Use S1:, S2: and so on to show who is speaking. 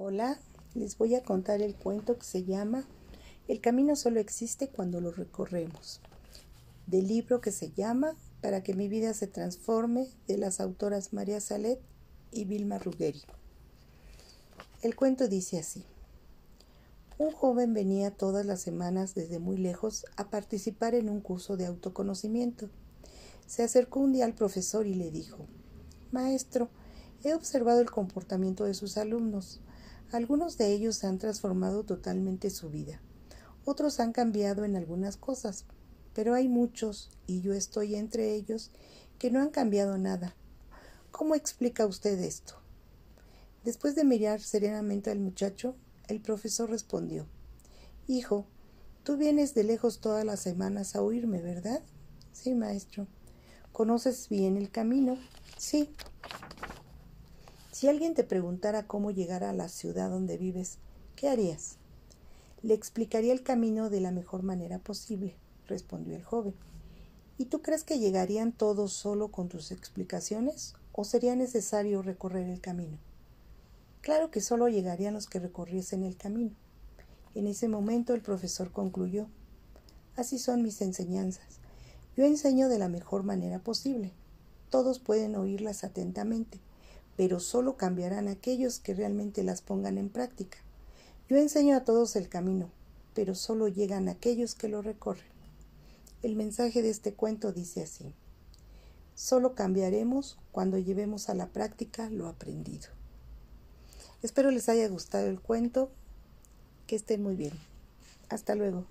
S1: Hola, les voy a contar el cuento que se llama El camino solo existe cuando lo recorremos, del libro que se llama Para que mi vida se transforme, de las autoras María Salet y Vilma Ruggeri. El cuento dice así. Un joven venía todas las semanas desde muy lejos a participar en un curso de autoconocimiento. Se acercó un día al profesor y le dijo, Maestro, he observado el comportamiento de sus alumnos. Algunos de ellos han transformado totalmente su vida. Otros han cambiado en algunas cosas, pero hay muchos, y yo estoy entre ellos, que no han cambiado nada. ¿Cómo explica usted esto? Después de mirar serenamente al muchacho, el profesor respondió Hijo, tú vienes de lejos todas las semanas a oírme, ¿verdad? Sí, maestro. ¿Conoces bien el camino? Sí. Si alguien te preguntara cómo llegar a la ciudad donde vives, ¿qué harías? Le explicaría el camino de la mejor manera posible, respondió el joven. ¿Y tú crees que llegarían todos solo con tus explicaciones o sería necesario recorrer el camino? Claro que solo llegarían los que recorriesen el camino. En ese momento el profesor concluyó Así son mis enseñanzas. Yo enseño de la mejor manera posible. Todos pueden oírlas atentamente pero solo cambiarán aquellos que realmente las pongan en práctica. Yo enseño a todos el camino, pero solo llegan aquellos que lo recorren. El mensaje de este cuento dice así. Solo cambiaremos cuando llevemos a la práctica lo aprendido. Espero les haya gustado el cuento. Que estén muy bien. Hasta luego.